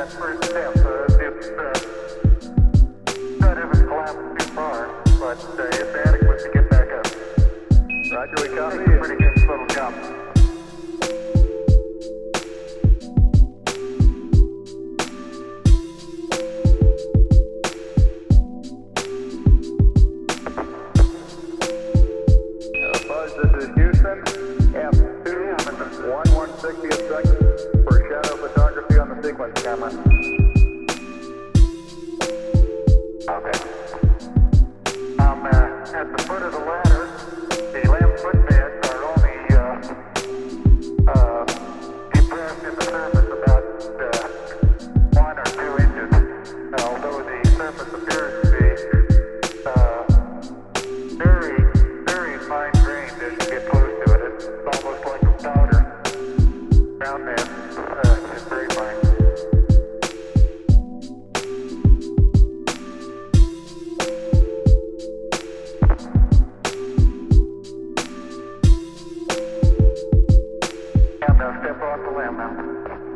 that first step. Uh, uh, not too far, but uh, adequate to get back up. We. Pretty good. Houston, F2, 1 160th for Shadow what's coming. Okay. I'm uh, at the foot of the ladder. The LM footpads are only uh, uh, depressed in the surface about one or two inches, although the surface appears to be uh, very, very fine grained as you get close to it. Off the LM now.